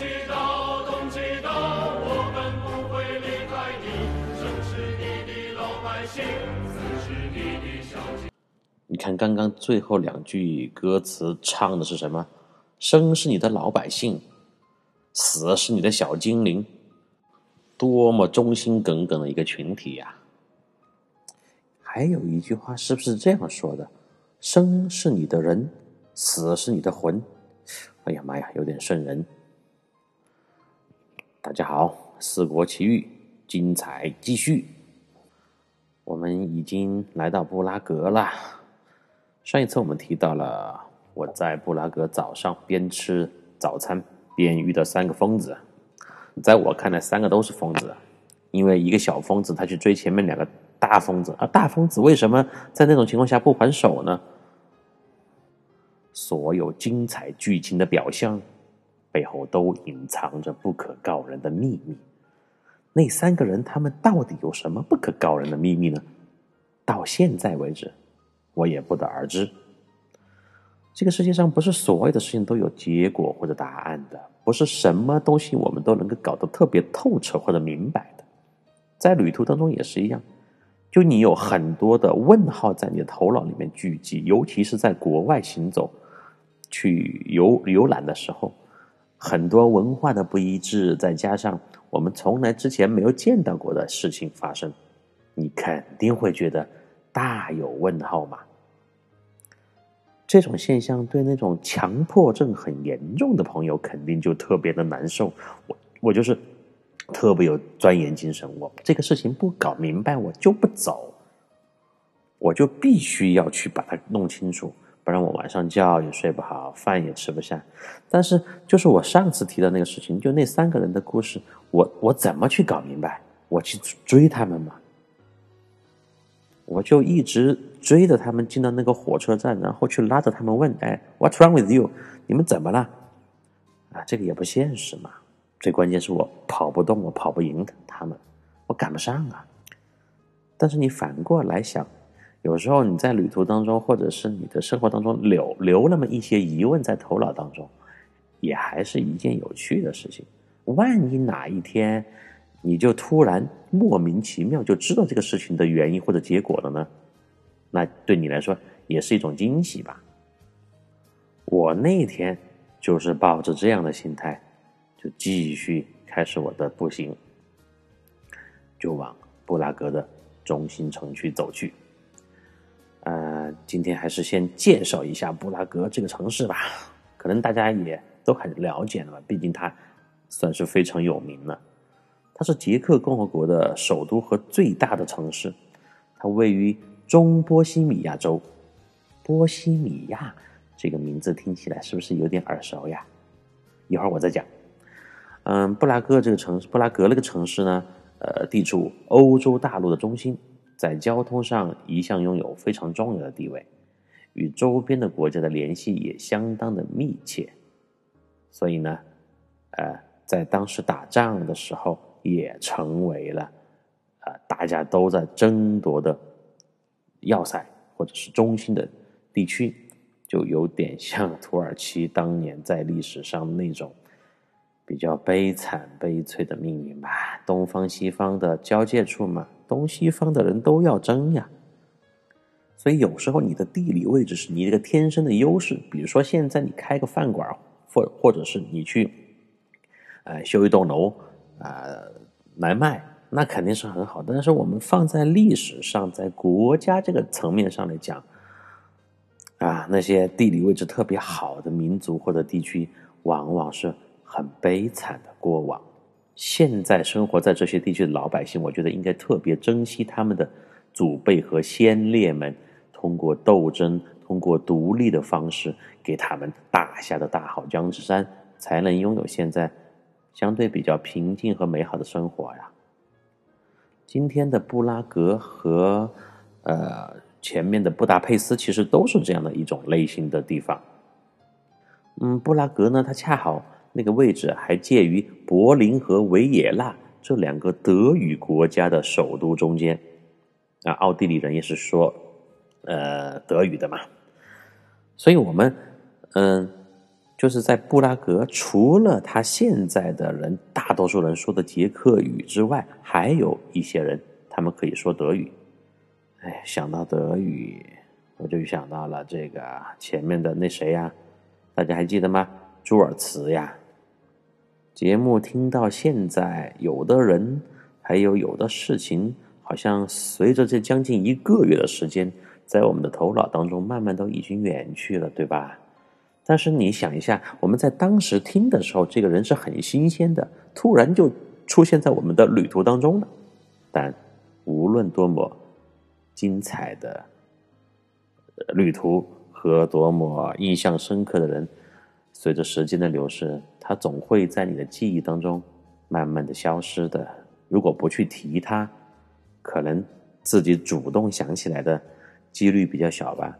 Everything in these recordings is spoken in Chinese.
知道，都知道，我们不会离开你。生是你的老百姓，死是你的小精。你看刚刚最后两句歌词唱的是什么？生是你的老百姓，死是你的小精灵，多么忠心耿耿的一个群体呀！还有一句话是不是这样说的？生是你的人，死是你的魂。哎呀妈呀，有点瘆人。大家好，《四国奇遇》精彩继续。我们已经来到布拉格了。上一次我们提到了我在布拉格早上边吃早餐边遇到三个疯子，在我看来，三个都是疯子，因为一个小疯子他去追前面两个。大疯子而！大疯子为什么在那种情况下不还手呢？所有精彩剧情的表象背后都隐藏着不可告人的秘密。那三个人他们到底有什么不可告人的秘密呢？到现在为止，我也不得而知。这个世界上不是所有的事情都有结果或者答案的，不是什么东西我们都能够搞得特别透彻或者明白的。在旅途当中也是一样。就你有很多的问号在你的头脑里面聚集，尤其是在国外行走、去游游览的时候，很多文化的不一致，再加上我们从来之前没有见到过的事情发生，你肯定会觉得大有问号嘛。这种现象对那种强迫症很严重的朋友肯定就特别的难受。我我就是。特别有钻研精神，我这个事情不搞明白，我就不走，我就必须要去把它弄清楚，不然我晚上觉也睡不好，饭也吃不下。但是，就是我上次提的那个事情，就那三个人的故事，我我怎么去搞明白？我去追他们嘛，我就一直追着他们进到那个火车站，然后去拉着他们问：“哎，What's wrong with you？你们怎么了？”啊，这个也不现实嘛。最关键是我跑不动，我跑不赢他们，我赶不上啊。但是你反过来想，有时候你在旅途当中，或者是你的生活当中留留那么一些疑问在头脑当中，也还是一件有趣的事情。万一哪一天你就突然莫名其妙就知道这个事情的原因或者结果了呢？那对你来说也是一种惊喜吧。我那天就是抱着这样的心态。就继续开始我的步行，就往布拉格的中心城区走去。呃，今天还是先介绍一下布拉格这个城市吧，可能大家也都很了解了吧，毕竟它算是非常有名了。它是捷克共和国的首都和最大的城市，它位于中波西米亚州。波西米亚这个名字听起来是不是有点耳熟呀？一会儿我再讲。嗯，布拉格这个城市，布拉格那个城市呢，呃，地处欧洲大陆的中心，在交通上一向拥有非常重要的地位，与周边的国家的联系也相当的密切，所以呢，呃，在当时打仗的时候，也成为了啊大家都在争夺的要塞或者是中心的地区，就有点像土耳其当年在历史上那种。比较悲惨悲催的命运吧，东方西方的交界处嘛，东西方的人都要争呀。所以有时候你的地理位置是你这个天生的优势。比如说现在你开个饭馆，或或者是你去，呃，修一栋楼啊来卖，那肯定是很好。但是我们放在历史上，在国家这个层面上来讲，啊，那些地理位置特别好的民族或者地区，往往是。很悲惨的过往，现在生活在这些地区的老百姓，我觉得应该特别珍惜他们的祖辈和先烈们通过斗争、通过独立的方式给他们打下的大好江山，才能拥有现在相对比较平静和美好的生活呀。今天的布拉格和呃前面的布达佩斯其实都是这样的一种类型的地方。嗯，布拉格呢，它恰好。那个位置还介于柏林和维也纳这两个德语国家的首都中间，啊，奥地利人也是说，呃，德语的嘛，所以我们，嗯，就是在布拉格，除了他现在的人，大多数人说的捷克语之外，还有一些人他们可以说德语。哎，想到德语，我就想到了这个前面的那谁呀？大家还记得吗？朱尔茨呀。节目听到现在，有的人还有有的事情，好像随着这将近一个月的时间，在我们的头脑当中慢慢都已经远去了，对吧？但是你想一下，我们在当时听的时候，这个人是很新鲜的，突然就出现在我们的旅途当中了。但无论多么精彩的旅途和多么印象深刻的人，随着时间的流逝，它总会在你的记忆当中慢慢的消失的。如果不去提它，可能自己主动想起来的几率比较小吧。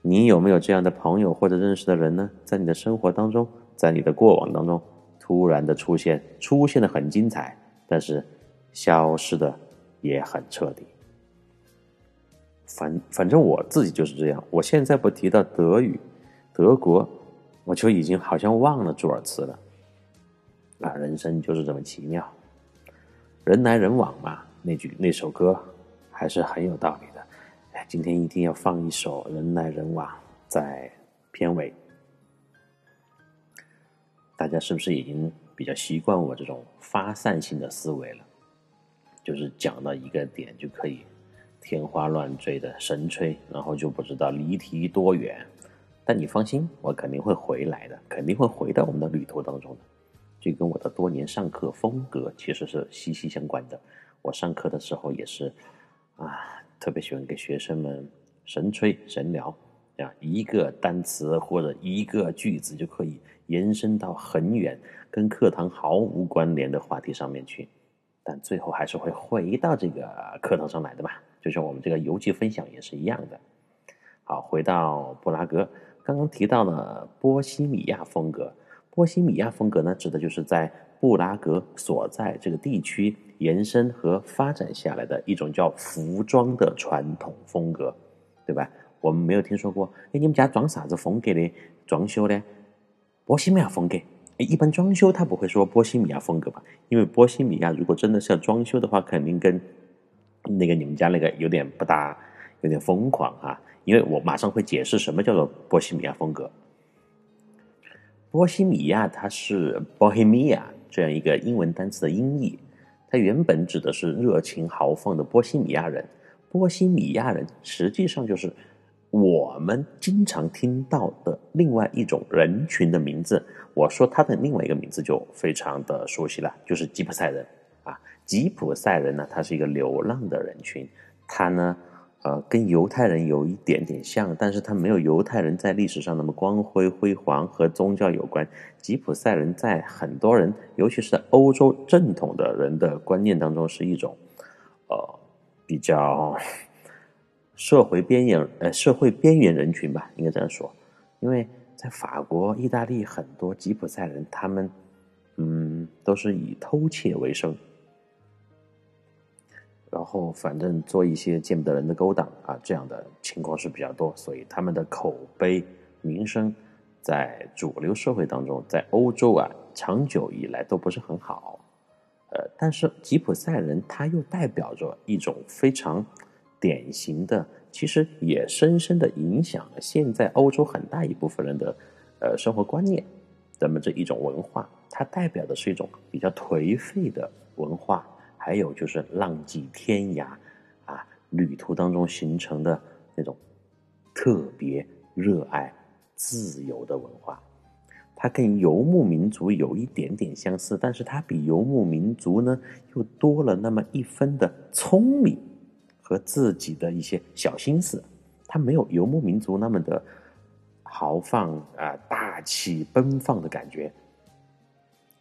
你有没有这样的朋友或者认识的人呢？在你的生活当中，在你的过往当中，突然的出现，出现的很精彩，但是消失的也很彻底。反反正我自己就是这样。我现在不提到德语、德国，我就已经好像忘了朱尔茨了。啊，人生就是这么奇妙，人来人往嘛。那句那首歌还是很有道理的。今天一定要放一首《人来人往》在片尾，大家是不是已经比较习惯我这种发散性的思维了？就是讲到一个点就可以天花乱坠的神吹，然后就不知道离题多远。但你放心，我肯定会回来的，肯定会回到我们的旅途当中的。这跟我的多年上课风格其实是息息相关的。我上课的时候也是啊。特别喜欢给学生们神吹神聊，啊，一个单词或者一个句子就可以延伸到很远，跟课堂毫无关联的话题上面去，但最后还是会回到这个课堂上来的嘛，就像我们这个游记分享也是一样的。好，回到布拉格，刚刚提到了波西米亚风格，波西米亚风格呢，指的就是在布拉格所在这个地区。延伸和发展下来的一种叫服装的传统风格，对吧？我们没有听说过。哎，你们家装啥子风格的装修呢？波西米亚风格。哎，一般装修他不会说波西米亚风格吧？因为波西米亚如果真的是要装修的话，肯定跟那个你们家那个有点不搭，有点疯狂啊。因为我马上会解释什么叫做波西米亚风格。波西米亚它是 Bohemia 这样一个英文单词的音译。它原本指的是热情豪放的波西米亚人，波西米亚人实际上就是我们经常听到的另外一种人群的名字。我说他的另外一个名字就非常的熟悉了，就是吉普赛人啊。吉普赛人呢，他是一个流浪的人群，他呢。呃，跟犹太人有一点点像，但是他没有犹太人在历史上那么光辉辉煌，和宗教有关。吉普赛人在很多人，尤其是在欧洲正统的人的观念当中，是一种，呃，比较社会边缘，呃，社会边缘人群吧，应该这样说。因为在法国、意大利，很多吉普赛人，他们，嗯，都是以偷窃为生。然后，反正做一些见不得人的勾当啊，这样的情况是比较多，所以他们的口碑、名声，在主流社会当中，在欧洲啊，长久以来都不是很好。呃，但是吉普赛人他又代表着一种非常典型的，其实也深深的影响了现在欧洲很大一部分人的呃生活观念，那么这一种文化，它代表的是一种比较颓废的文化。还有就是浪迹天涯，啊，旅途当中形成的那种特别热爱自由的文化，它跟游牧民族有一点点相似，但是它比游牧民族呢又多了那么一分的聪明和自己的一些小心思，它没有游牧民族那么的豪放啊、大气奔放的感觉。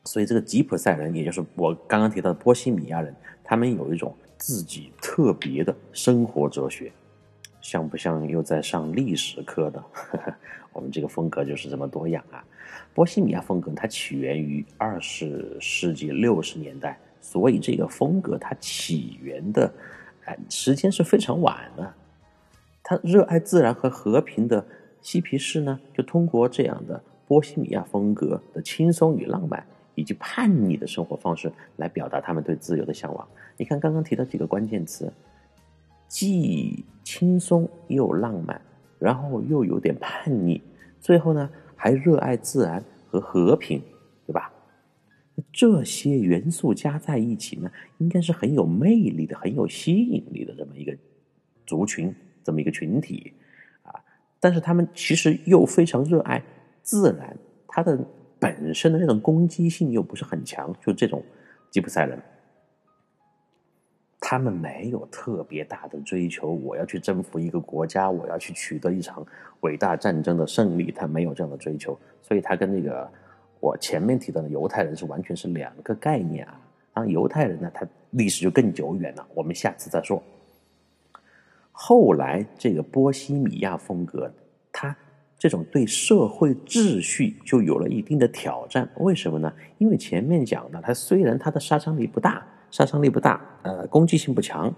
所以，这个吉普赛人，也就是我刚刚提到的波西米亚人，他们有一种自己特别的生活哲学，像不像又在上历史课的？我们这个风格就是这么多样啊。波西米亚风格它起源于二十世纪六十年代，所以这个风格它起源的哎时间是非常晚的。他热爱自然和和平的嬉皮士呢，就通过这样的。波西米亚风格的轻松与浪漫，以及叛逆的生活方式来表达他们对自由的向往。你看，刚刚提到几个关键词，既轻松又浪漫，然后又有点叛逆，最后呢还热爱自然和和平，对吧？这些元素加在一起呢，应该是很有魅力的、很有吸引力的这么一个族群，这么一个群体啊。但是他们其实又非常热爱自然，它的本身的那种攻击性又不是很强。就这种吉普赛人，他们没有特别大的追求，我要去征服一个国家，我要去取得一场伟大战争的胜利，他没有这样的追求，所以他跟那个。我前面提到的犹太人是完全是两个概念啊！然后，犹太人呢，他历史就更久远了，我们下次再说。后来这个波西米亚风格，这种对社会秩序就有了一定的挑战。为什么呢？因为前面讲的，它虽然它的杀伤力不大，杀伤力不大，呃，攻击性不强，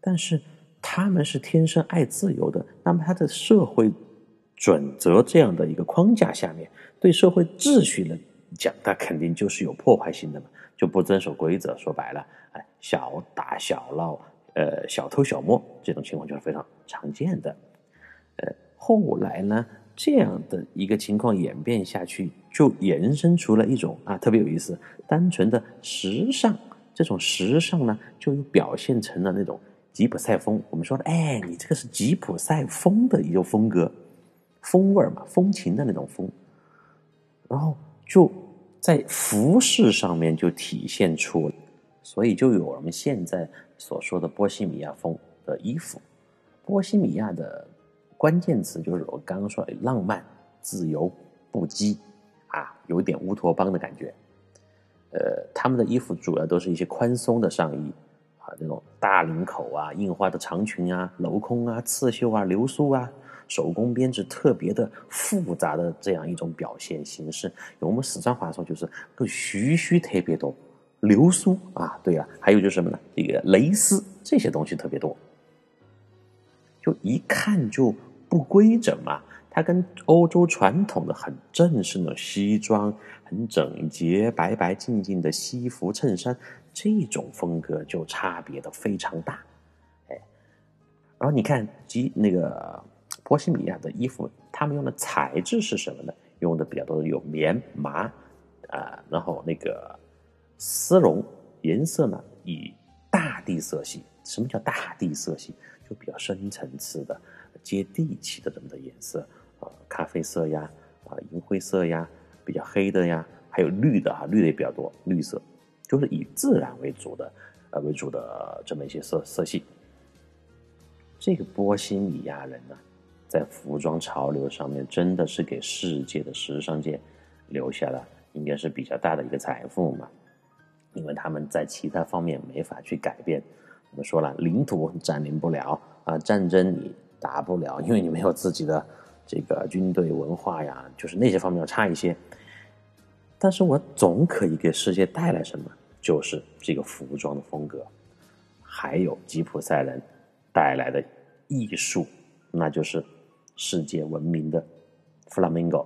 但是他们是天生爱自由的。那么它的社会准则这样的一个框架下面。对社会秩序的讲，它肯定就是有破坏性的嘛，就不遵守规则。说白了，哎，小打小闹，呃，小偷小摸这种情况就是非常常见的。呃，后来呢，这样的一个情况演变下去，就延伸出了一种啊，特别有意思，单纯的时尚。这种时尚呢，就又表现成了那种吉普赛风。我们说的，哎，你这个是吉普赛风的一种风格，风味嘛，风情的那种风。然后就在服饰上面就体现出，所以就有我们现在所说的波西米亚风的衣服。波西米亚的关键词就是我刚刚说的浪漫、自由、不羁，啊，有点乌托邦的感觉。呃，他们的衣服主要都是一些宽松的上衣，啊，那种大领口啊、印花的长裙啊、镂空啊、刺绣啊、流苏啊。手工编织特别的复杂的这样一种表现形式，用我们四川话说就是个须须特别多，流苏啊，对啊，还有就是什么呢？这个蕾丝这些东西特别多，就一看就不规整嘛。它跟欧洲传统的很正式的西装、很整洁、白白净净的西服、衬衫这种风格就差别的非常大。哎，然后你看，及那个。波西米亚的衣服，他们用的材质是什么呢？用的比较多的有棉、麻，啊，然后那个丝绒，颜色呢以大地色系。什么叫大地色系？就比较深层次的、接地气的这么的颜色，啊，咖啡色呀，啊，银灰色呀，比较黑的呀，还有绿的啊，绿的也比较多，绿色，就是以自然为主的，呃，为主的这么一些色色系。这个波西米亚人呢？在服装潮流上面，真的是给世界的时尚界留下了应该是比较大的一个财富嘛？因为他们在其他方面没法去改变。我们说了，领土占领不了啊，战争你打不了，因为你没有自己的这个军队文化呀，就是那些方面要差一些。但是我总可以给世界带来什么？就是这个服装的风格，还有吉普赛人带来的艺术，那就是。世界闻名的弗拉明戈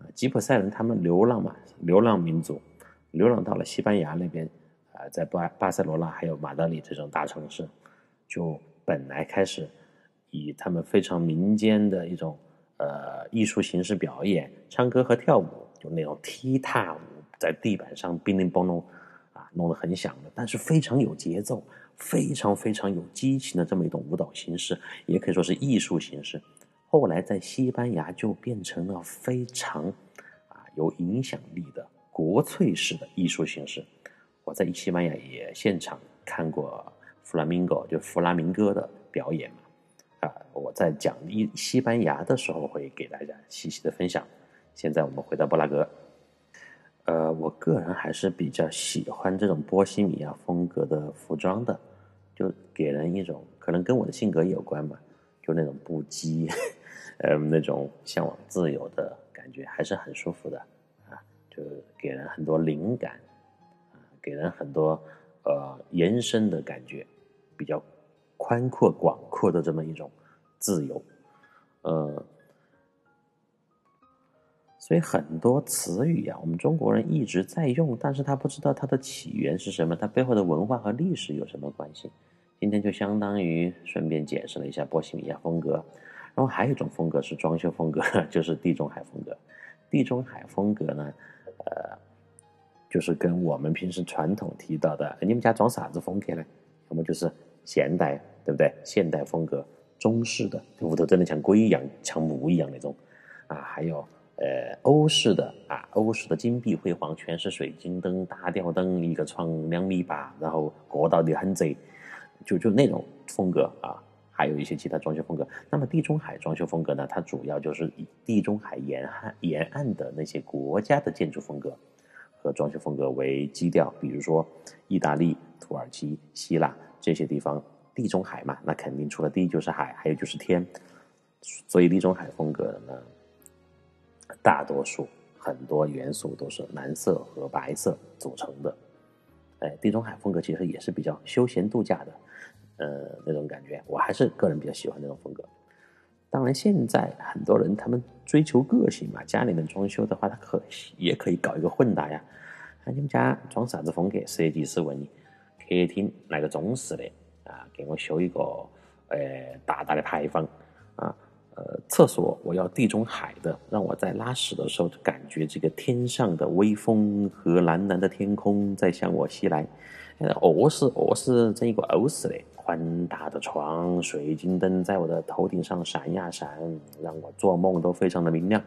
啊，吉普赛人他们流浪嘛，流浪民族，流浪到了西班牙那边啊，在巴巴塞罗那还有马德里这种大城市，就本来开始以他们非常民间的一种呃艺术形式表演，唱歌和跳舞，就那种踢踏舞，在地板上叮铃嘣隆啊，弄得很响的，但是非常有节奏。非常非常有激情的这么一种舞蹈形式，也可以说是艺术形式。后来在西班牙就变成了非常啊有影响力的国粹式的艺术形式。我在西班牙也现场看过弗拉明戈，就弗拉明戈的表演嘛。啊，我在讲一西班牙的时候会给大家细细的分享。现在我们回到布拉格。呃，我个人还是比较喜欢这种波西米亚风格的服装的。就给人一种可能跟我的性格有关吧，就那种不羁，呃，那种向往自由的感觉，还是很舒服的啊，就给人很多灵感，啊，给人很多呃延伸的感觉，比较宽阔广阔的这么一种自由，呃，所以很多词语啊，我们中国人一直在用，但是他不知道它的起源是什么，它背后的文化和历史有什么关系。今天就相当于顺便解释了一下波西米亚风格，然后还有一种风格是装修风格，就是地中海风格。地中海风格呢，呃，就是跟我们平时传统提到的，你们家装啥子风格呢？要么就是现代，对不对？现代风格，中式的，屋头真的像鬼一样，像木一样那种啊。还有呃，欧式的啊，欧式的金碧辉煌，全是水晶灯、大吊灯，一个床两米八，然后过道的很窄。就就那种风格啊，还有一些其他装修风格。那么地中海装修风格呢？它主要就是以地中海沿岸沿岸的那些国家的建筑风格和装修风格为基调。比如说意大利、土耳其、希腊这些地方，地中海嘛，那肯定除了地就是海，还有就是天。所以地中海风格呢，大多数很多元素都是蓝色和白色组成的。哎，地中海风格其实也是比较休闲度假的。呃，那种感觉，我还是个人比较喜欢那种风格。当然，现在很多人他们追求个性嘛，家里面装修的话，他可也可以搞一个混搭呀。啊，你们家装啥子风格？设计师问你，客厅来个中式的啊，给我修一个呃大大的牌坊啊，呃，厕所我要地中海的，让我在拉屎的时候就感觉这个天上的微风和蓝蓝的天空在向我袭来。呃，卧室卧室整一个欧式的。宽大的床，水晶灯在我的头顶上闪呀闪，让我做梦都非常的明亮。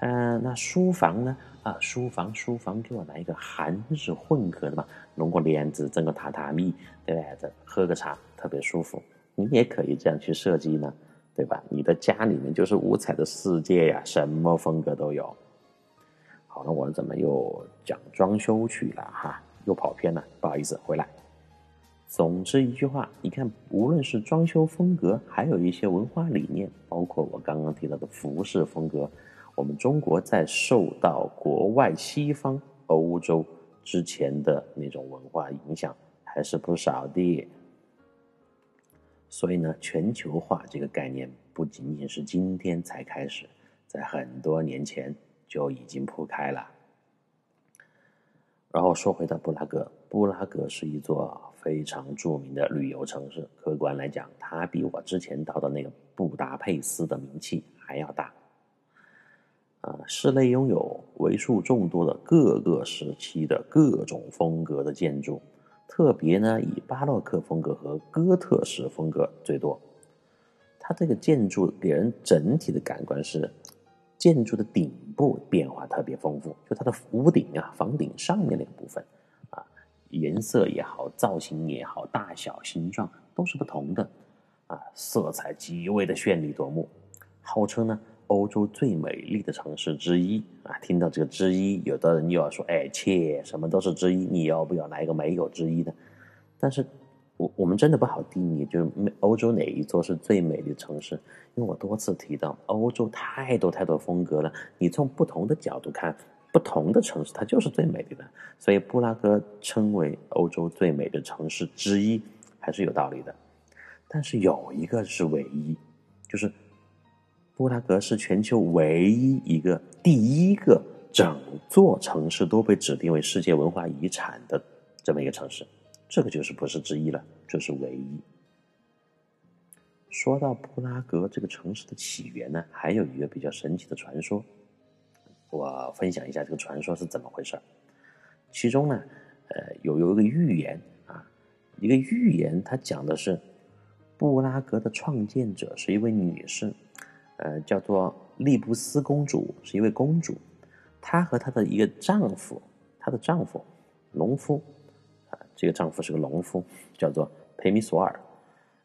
嗯，那书房呢？啊，书房书房给我来一个韩日混合的嘛，弄个帘子，整个榻榻米，对不对？喝个茶特别舒服。你也可以这样去设计呢，对吧？你的家里面就是五彩的世界呀，什么风格都有。好了，我怎么又讲装修去了哈？又跑偏了，不好意思，回来。总之一句话，你看，无论是装修风格，还有一些文化理念，包括我刚刚提到的服饰风格，我们中国在受到国外西方欧洲之前的那种文化影响还是不少的。所以呢，全球化这个概念不仅仅是今天才开始，在很多年前就已经铺开了。然后说回到布拉格，布拉格是一座。非常著名的旅游城市，客观来讲，它比我之前到的那个布达佩斯的名气还要大。啊，市内拥有为数众多的各个时期的各种风格的建筑，特别呢以巴洛克风格和哥特式风格最多。它这个建筑给人整体的感官是，建筑的顶部变化特别丰富，就它的屋顶啊、房顶上面那个部分。颜色也好，造型也好，大小形状都是不同的，啊，色彩极为的绚丽夺目，号称呢欧洲最美丽的城市之一啊。听到这个之一，有的人又要说，哎切，什么都是之一，你要不要来一个没有之一的？但是，我我们真的不好定义，就是欧洲哪一座是最美丽的城市？因为我多次提到，欧洲太多太多风格了，你从不同的角度看。不同的城市，它就是最美丽的，所以布拉格称为欧洲最美的城市之一，还是有道理的。但是有一个是唯一，就是布拉格是全球唯一一个第一个整座城市都被指定为世界文化遗产的这么一个城市，这个就是不是之一了，这是唯一。说到布拉格这个城市的起源呢，还有一个比较神奇的传说。我分享一下这个传说是怎么回事其中呢，呃，有有一个寓言啊，一个寓言，它讲的是布拉格的创建者是一位女士，呃，叫做利布斯公主，是一位公主。她和她的一个丈夫，她的丈夫，农夫，啊，这个丈夫是个农夫，叫做佩米索尔。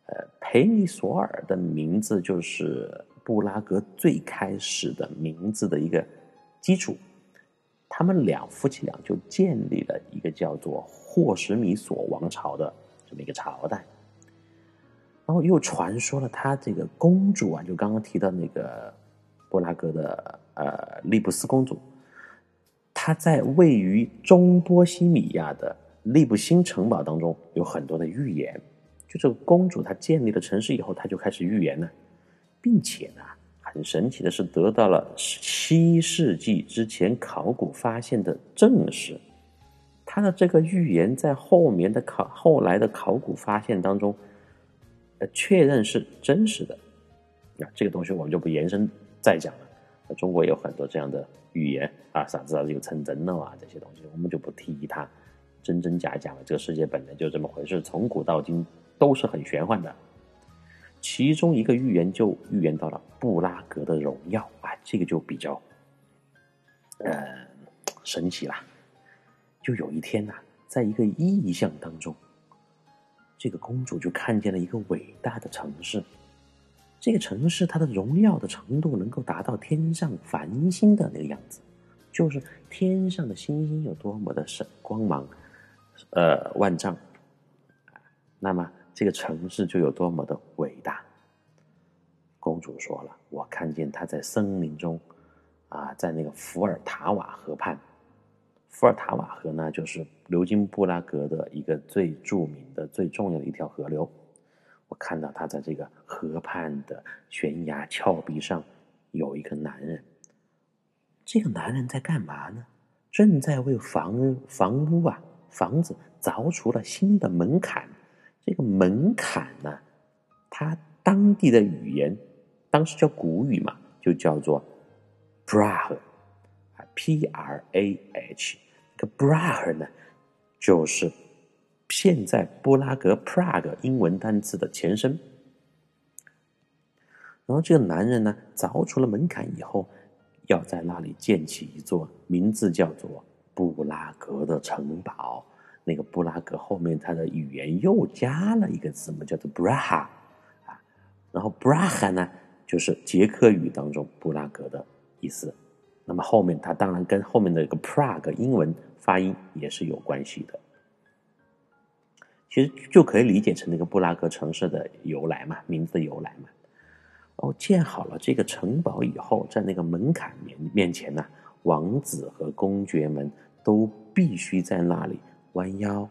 呃，佩米索尔的名字就是布拉格最开始的名字的一个。基础，他们两夫妻俩就建立了一个叫做霍什米索王朝的这么一个朝代，然后又传说了他这个公主啊，就刚刚提到那个布拉格的呃利布斯公主，她在位于中波西米亚的利布新城堡当中有很多的预言，就这个公主她建立了城市以后，她就开始预言了，并且呢。很神奇的是，得到了七世纪之前考古发现的证实。他的这个预言在后面的考后来的考古发现当中，呃，确认是真实的。那这个东西我们就不延伸再讲了。那中国有很多这样的预言啊，啥子啥子有成真了啊，这些东西我们就不提它真真假假了。这个世界本来就这么回事，从古到今都是很玄幻的。其中一个预言就预言到了布拉格的荣耀啊，这个就比较，呃，神奇啦。就有一天呐，在一个异象当中，这个公主就看见了一个伟大的城市。这个城市它的荣耀的程度能够达到天上繁星的那个样子，就是天上的星星有多么的闪光芒，呃，万丈。那么。这个城市就有多么的伟大。公主说了：“我看见她在森林中，啊，在那个伏尔塔瓦河畔。伏尔塔瓦河呢，就是流经布拉格的一个最著名的、最重要的一条河流。我看到她在这个河畔的悬崖峭壁上有一个男人。这个男人在干嘛呢？正在为房房屋啊房子凿出了新的门槛。”这个门槛呢，它当地的语言，当时叫古语嘛，就叫做 “brah”，啊，p r a h。这个 “brah” 呢，就是现在布拉格 Prague 英文单词的前身。然后这个男人呢，凿出了门槛以后，要在那里建起一座名字叫做布拉格的城堡。那个布拉格后面，它的语言又加了一个字母，叫做 Braha，啊，然后 Braha 呢，就是捷克语当中布拉格的意思。那么后面它当然跟后面的一个 Prague 英文发音也是有关系的。其实就可以理解成那个布拉格城市的由来嘛，名字的由来嘛。哦，建好了这个城堡以后，在那个门槛面面前呢，王子和公爵们都必须在那里。弯腰，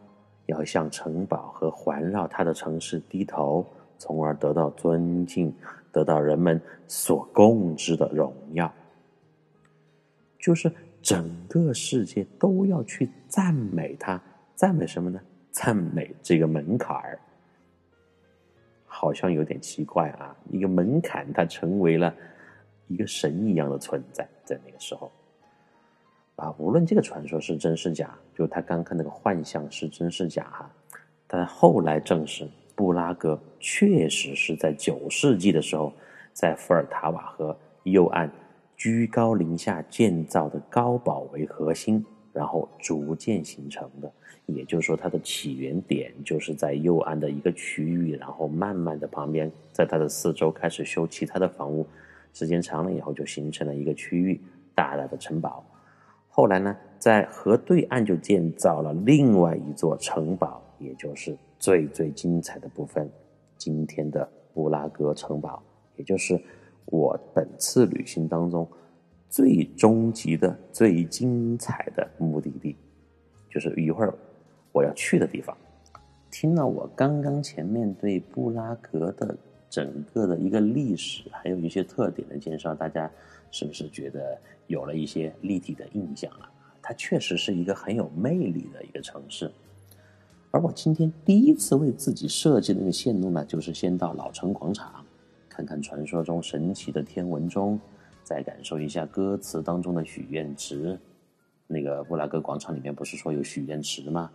要向城堡和环绕它的城市低头，从而得到尊敬，得到人们所共知的荣耀。就是整个世界都要去赞美它，赞美什么呢？赞美这个门槛儿。好像有点奇怪啊！一个门槛，它成为了一个神一样的存在，在那个时候。啊，无论这个传说是真是假，就他刚看那个幻象是真是假哈，但后来证实，布拉格确实是在九世纪的时候，在伏尔塔瓦河右岸居高临下建造的高堡为核心，然后逐渐形成的。也就是说，它的起源点就是在右岸的一个区域，然后慢慢的旁边，在它的四周开始修其他的房屋，时间长了以后就形成了一个区域，大大的城堡。后来呢，在河对岸就建造了另外一座城堡，也就是最最精彩的部分——今天的布拉格城堡，也就是我本次旅行当中最终极的、最精彩的目的地，就是一会儿我要去的地方。听了我刚刚前面对布拉格的整个的一个历史，还有一些特点的介绍，大家是不是觉得？有了一些立体的印象了，它确实是一个很有魅力的一个城市。而我今天第一次为自己设计的那个线路呢，就是先到老城广场，看看传说中神奇的天文钟，再感受一下歌词当中的许愿池。那个布拉格广场里面不是说有许愿池吗？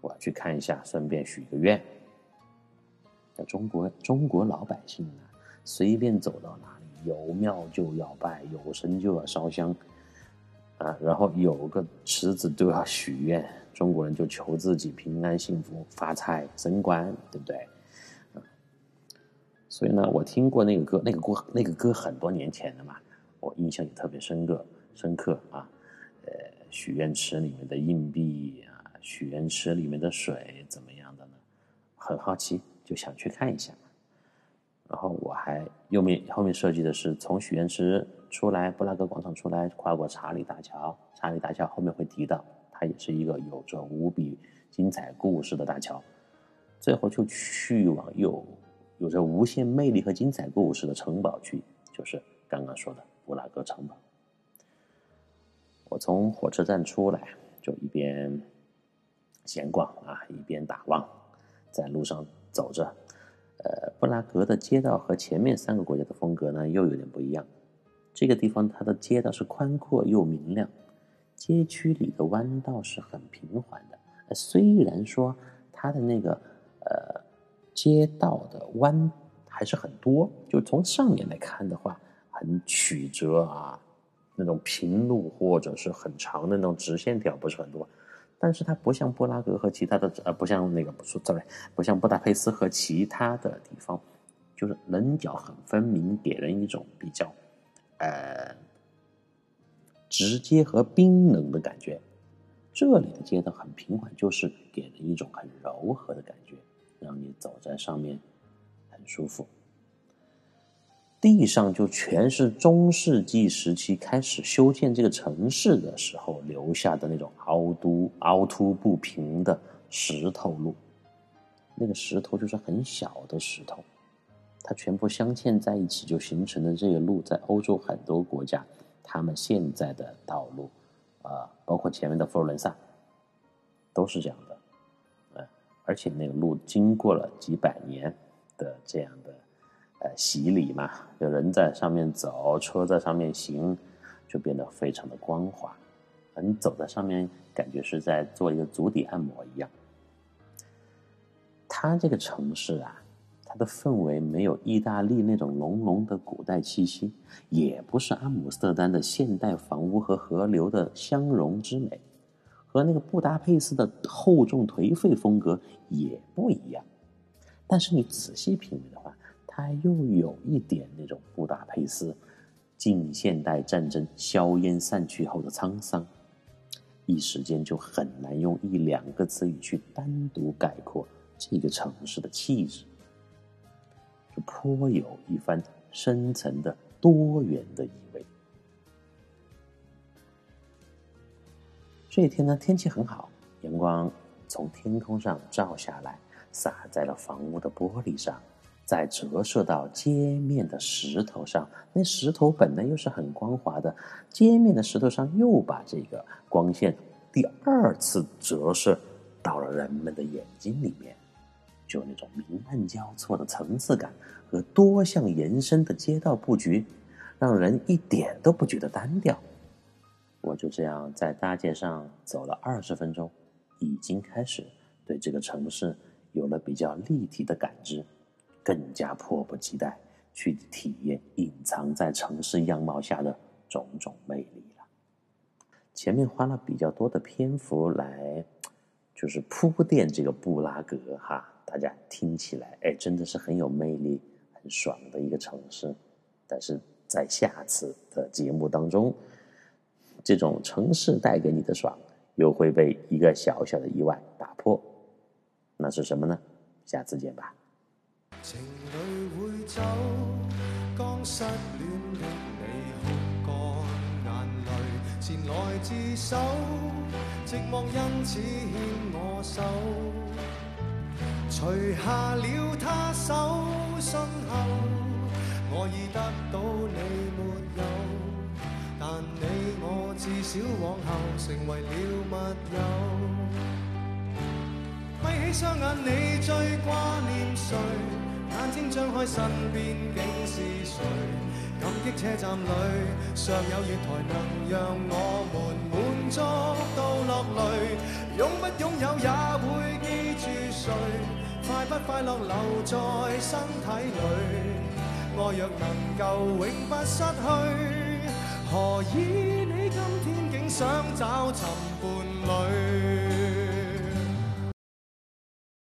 我要去看一下，顺便许个愿。在中国，中国老百姓呢，随便走到哪。有庙就要拜，有神就要烧香，啊，然后有个池子都要许愿。中国人就求自己平安幸福、发财升官，对不对？所以呢，我听过那个歌，那个歌，那个歌很多年前的嘛，我印象也特别深刻，深刻啊。呃，许愿池里面的硬币啊，许愿池里面的水怎么样的呢？很好奇，就想去看一下。然后我还右面后面设计的是从许愿池出来，布拉格广场出来，跨过查理大桥。查理大桥后面会提到，它也是一个有着无比精彩故事的大桥。最后就去往有有着无限魅力和精彩故事的城堡去，就是刚刚说的布拉格城堡。我从火车站出来，就一边闲逛啊，一边打望，在路上走着。呃，布拉格的街道和前面三个国家的风格呢，又有点不一样。这个地方它的街道是宽阔又明亮，街区里的弯道是很平缓的。呃虽然说它的那个呃街道的弯还是很多，就从上面来看的话，很曲折啊，那种平路或者是很长的那种直线条不是很多。但是它不像布拉格和其他的，呃，不像那个不说，sorry，不像布达佩斯和其他的地方，就是棱角很分明，给人一种比较，呃，直接和冰冷的感觉。这里的街道很平缓，就是给人一种很柔和的感觉，让你走在上面很舒服。地上就全是中世纪时期开始修建这个城市的时候留下的那种凹凸凹凸不平的石头路，那个石头就是很小的石头，它全部镶嵌在一起就形成的这个路，在欧洲很多国家，他们现在的道路，啊，包括前面的佛罗伦萨，都是这样的，呃，而且那个路经过了几百年的这样的。呃，洗礼嘛，有人在上面走，车在上面行，就变得非常的光滑。你走在上面，感觉是在做一个足底按摩一样。它这个城市啊，它的氛围没有意大利那种浓浓的古代气息，也不是阿姆斯特丹的现代房屋和河流的相融之美，和那个布达佩斯的厚重颓废风格也不一样。但是你仔细品味的话，它又有一点那种布达佩斯近现代战争硝烟散去后的沧桑，一时间就很难用一两个词语去单独概括这个城市的气质，就颇有一番深层的多元的意味。这一天呢，天气很好，阳光从天空上照下来，洒在了房屋的玻璃上。再折射到街面的石头上，那石头本来又是很光滑的，街面的石头上又把这个光线第二次折射到了人们的眼睛里面，就那种明暗交错的层次感和多项延伸的街道布局，让人一点都不觉得单调。我就这样在大街上走了二十分钟，已经开始对这个城市有了比较立体的感知。更加迫不及待去体验隐藏在城市样貌下的种种魅力了。前面花了比较多的篇幅来，就是铺垫这个布拉格哈，大家听起来哎，真的是很有魅力、很爽的一个城市。但是在下次的节目当中，这种城市带给你的爽，又会被一个小小的意外打破。那是什么呢？下次见吧。情侣会走，刚失恋的你哭干眼泪，前来自首，寂寞因此牵我手，除下了他手身后，我已得到你没有，但你我至少往后成为了密友，闭起双眼，你最挂念谁？眼睛张开，身边竟是谁？感激车站里尚有月台，能让我们满足到落泪。拥不拥有也会记住谁？快不快乐留在身体里？爱若能够永不失去，何以你今天竟想找寻伴侣？